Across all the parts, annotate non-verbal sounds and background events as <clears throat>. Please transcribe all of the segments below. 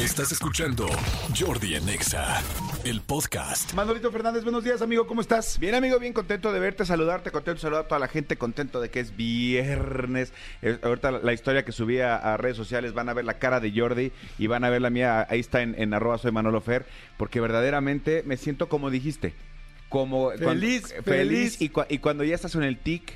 Estás escuchando Jordi en Exa, el podcast. Manolito Fernández, buenos días, amigo, ¿cómo estás? Bien, amigo, bien contento de verte, saludarte, contento de saludar a toda la gente, contento de que es viernes. Eh, ahorita la, la historia que subí a, a redes sociales van a ver la cara de Jordi y van a ver la mía, ahí está en, en arroba soy Manolo Fer, porque verdaderamente me siento como dijiste, como Feliz, cuando- feliz. y, y cuando ya estás en el tic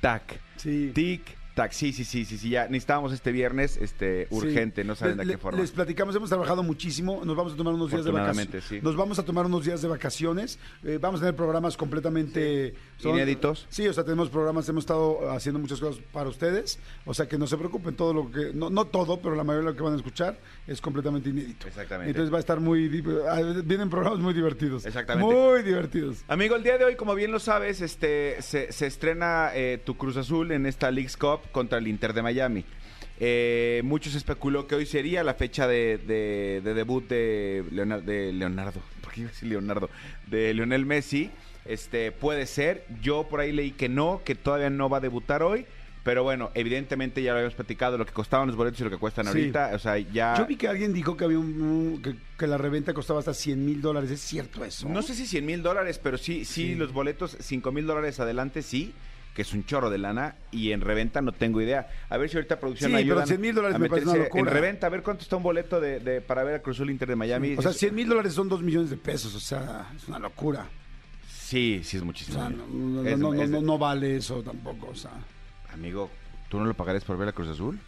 tac, Sí. tic sí, sí, sí, sí, sí, ya necesitábamos este viernes, este urgente, Sí. no saben de qué forma. Les platicamos, hemos trabajado muchísimo, nos vamos a tomar unos días de vacaciones. sí. Nos vamos a tomar unos días de vacaciones, eh, vamos a tener programas completamente... Inéditos. Sí, o sea, tenemos programas, hemos estado haciendo muchas cosas para ustedes, o sea, que no se preocupen, todo lo que... No, no todo, pero la mayoría de lo que van a escuchar es completamente inédito. Exactamente. Entonces va a estar muy... ah, Vienen programas muy divertidos. Exactamente. Muy divertidos. Amigo, el día de hoy, como bien lo sabes, este se, se estrena eh, tu Cruz Azul en esta League's Cup contra el Inter de Miami. Eh, muchos especuló que hoy sería la fecha de, de- de debut de, Leonardo, de Leonardo, <laughs> ¿por qué iba a decir Leonardo? De Lionel Messi. Este puede ser. Yo por ahí leí que no, que todavía no va a debutar hoy. Pero bueno, evidentemente ya lo habíamos platicado, lo que costaban los boletos y lo que cuestan Sí. ahorita. O sea, ya. Yo vi que alguien dijo que había un, que la reventa costaba hasta 100 mil dólares. ¿Es cierto eso? No sé si 100 mil dólares, pero sí, sí, Sí. los boletos 5 mil dólares adelante, sí, que es un chorro de lana, y en reventa no tengo idea. A ver si ahorita producción Sí, me pero ayudan 100 mil dólares me parece una locura. En reventa, a ver cuánto está un boleto de, de- para ver a Cruzul Inter de Miami. O sea, Es- 100 mil dólares son 2 millones de pesos, o sea, es una locura. Sí, sí es O muchísimo. sea, dinero. no, no, Es- no, no, es- no- no vale eso tampoco, o sea, Amigo, ¿tú no lo pagarías por ver a Cruz Azul?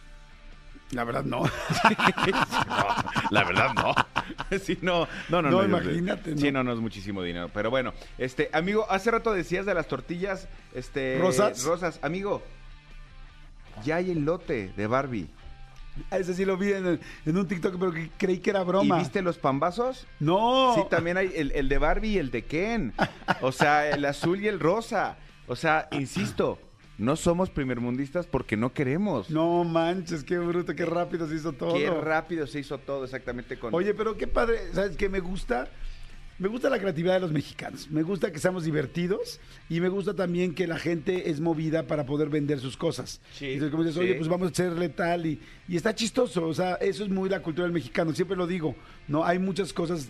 la verdad no. <laughs> La verdad no. <laughs> Sí, no, no, no. No, yo- imagínate, Sí, no. no, no es muchísimo dinero. Pero bueno, este, amigo, hace rato decías de las tortillas, este. ¿Rosas? Rosas, amigo. Ya hay el lote de Barbie. Ese sí lo vi en, el- en un TikTok, pero creí que era broma. ¿Y viste los pambazos? No. Sí, también hay el, el de Barbie y el de Ken. O sea, el azul y el rosa. O sea, insisto, no somos primermundistas porque no queremos. No manches, qué bruto, qué rápido se hizo todo. Qué rápido se hizo todo exactamente con... Oye, pero qué padre, ¿sabes qué me gusta? Me gusta la creatividad de los mexicanos, me gusta que seamos divertidos y me gusta también que la gente es movida para poder vender sus cosas. Sí, Entonces, como dices, sí. oye, pues vamos a hacerle tal y, y está chistoso, o sea, eso es muy la cultura del mexicano, siempre lo digo, ¿no? Hay muchas cosas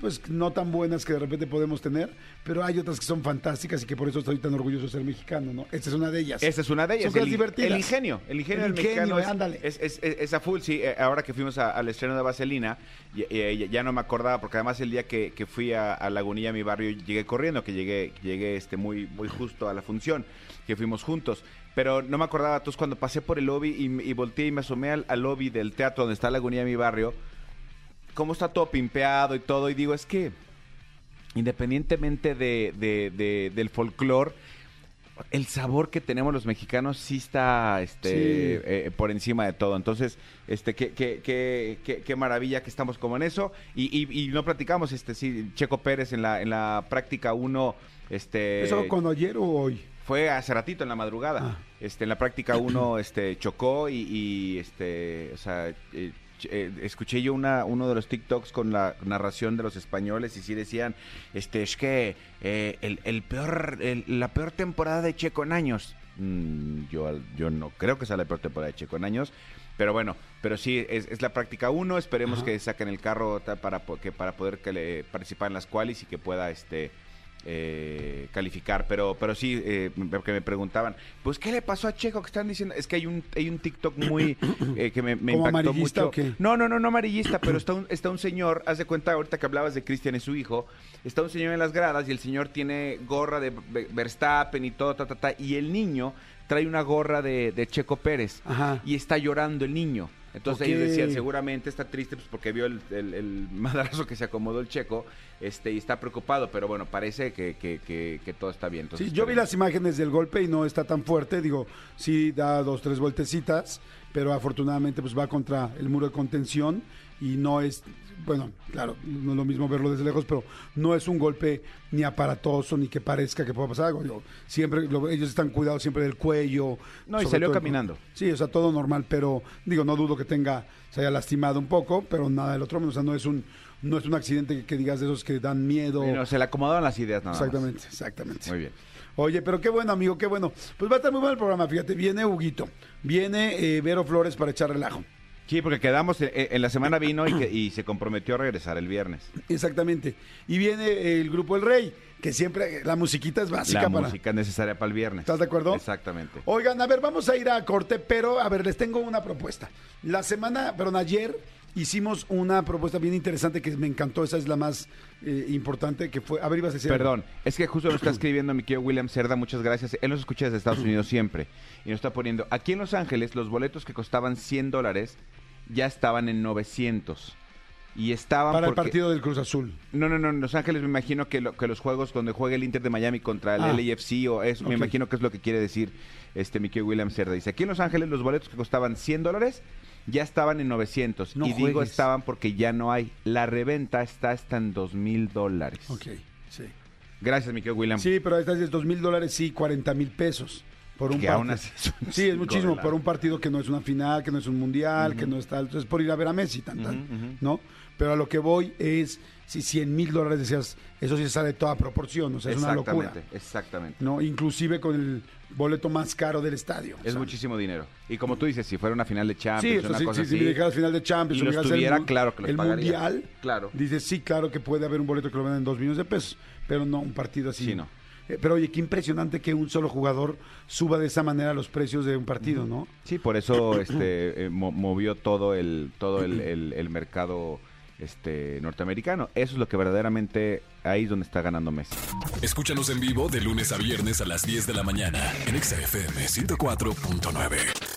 pues no tan buenas que de repente podemos tener, pero hay otras que son fantásticas y que por eso estoy tan orgulloso de ser mexicano, ¿no? Esta es una de ellas. Esa es una de ellas. Son cosas el, divertidas. el ingenio. El ingenio El del ingenio, mexicano es, ándale. es, es- es- a full, sí. Eh, Ahora que fuimos a- al estreno de Vaselina, y- y- ya no me acordaba, porque además el día que, que fui a, a Lagunilla, mi barrio, llegué corriendo, que llegué, llegué este, muy, muy justo a la función, que fuimos juntos. Pero no me acordaba, entonces cuando pasé por el lobby y, y volteé y me asomé al, al lobby del teatro donde está Lagunilla, mi barrio, cómo está todo pimpeado y todo, y digo, es que independientemente de, de- de- del folclore, el sabor que tenemos los mexicanos sí está este, Sí. eh, por encima de todo. Entonces, este, qué, qué, qué, qué- qué maravilla que estamos como en eso. Y, y, y no platicamos, este, sí, Checo Pérez en la, en la práctica 1, este. ¿Eso cuando ayer o hoy? Fue hace ratito en la madrugada. Ah. Este, en la práctica uno este, chocó y, y, este, o sea, eh, eh, escuché yo una, uno de los TikToks con la narración de los españoles y sí decían, este, es que eh, el, el peor, el- la peor temporada de Checo en años. Mm, yo, yo no creo que sea la peor temporada de Checo en años. Pero bueno, pero sí, es, es la práctica uno. Esperemos Ajá. que saquen el carro para, que, para poder que le, participar en las cuales y que pueda este eh, calificar. Pero, pero sí, eh, que me preguntaban, pues, ¿qué le pasó a Checo? Que están diciendo, es que hay un, hay un TikTok muy eh, que me, me ¿Como impactó amarillista mucho. o qué? No, no, no, no amarillista, pero está un, está un señor, haz de cuenta ahorita que hablabas de Cristian y su hijo, está un señor en las gradas y el señor tiene gorra de Ve- Verstappen y todo, ta, ta, ta, y el niño trae una gorra de, de Checo Pérez Ajá. y está llorando el niño. Entonces ellos decían, seguramente está triste pues, porque vio el, el, el <laughs> madrazo que se acomodó el checo este, y está preocupado, pero bueno, parece que, que, que, que todo está bien. Entonces, Sí, yo vi las imágenes del golpe y no está tan fuerte, digo, sí da dos, tres vueltecitas, pero afortunadamente pues va contra el muro de contención y no es, bueno, claro, no es lo mismo verlo desde lejos, pero no es un golpe ni aparatoso ni que parezca que pueda pasar algo. Digo, siempre, lo- ellos están cuidados siempre del cuello. No, y salió todo caminando. Sí, o sea, todo normal, pero digo, no dudo que tenga, se haya lastimado un poco, pero nada del otro, o sea, no es un, no es un accidente que, que digas de esos que dan miedo. Se le acomodaron las ideas nada más. exactamente, exactamente. Muy bien. Oye, pero qué bueno, amigo, qué bueno. Pues va a estar muy bueno el programa, fíjate. Viene Huguito, viene eh, Vero Flores para echar relajo. Sí, porque quedamos, en, en la semana vino y, que- y se comprometió a regresar el viernes. Exactamente. Y viene el grupo El Rey, que siempre la musiquita es básica La para. música necesaria para el viernes. ¿Estás de acuerdo? Exactamente. Oigan, a ver, vamos a ir a corte, pero a ver, les tengo una propuesta. La semana, perdón, ayer hicimos una propuesta bien interesante que me encantó, esa es la más eh, importante, que fue, a ver, ibas a decir... Perdón, es que justo nos está escribiendo mi querido William Cerda, muchas gracias. Él nos escucha desde Estados Unidos siempre. Y nos está poniendo, aquí en Los Ángeles los boletos que costaban 100 dólares ya estaban en 900. Y estaban Para el porque- partido del Cruz Azul. No, no, no, en Los Ángeles me imagino que, lo- que los juegos donde juega el Inter de Miami contra el Ah. LAFC o eso, Ok. me imagino que es lo que quiere decir este mi querido William Cerda. Dice, aquí en Los Ángeles los boletos que costaban 100 dólares ya estaban en 900. No y digo juegues. estaban porque ya no hay. La reventa está hasta en 2 mil dólares. Ok, sí. Gracias, mi querido William. Sí, pero ahí está, es dos mil dólares, sí, 40 mil pesos. Por un Que aún así es un Sí, es muchísimo, por un partido que no es una final, que no es un mundial, que no está. Entonces, por ir a ver a Messi, tan, tan. ¿no? Pero a lo que voy es, si 100 mil dólares decías, eso sí sale toda proporción, o sea, es una locura. exactamente, exactamente. ¿no? Inclusive con el boleto más caro del estadio. Es o sea. muchísimo dinero. Y como tú dices, si fuera una final de Sí, Champions, o sea, una si, cosa si, si me final de Champions, y los el claro que los el pagaría. mundial, Claro. dices sí, claro que puede haber un boleto que lo vendan en dos millones de pesos, pero no un partido así. Sí, no. Eh, pero oye, qué impresionante que un solo jugador suba de esa manera los precios de un partido, ¿no? Sí, por eso <clears throat> este eh, mo- movió todo el todo el, el- el mercado este norteamericano. Eso es lo que verdaderamente ahí es donde está ganando Messi. Escúchanos en vivo de lunes a viernes a las 10 de la mañana en Exa FM 104.9.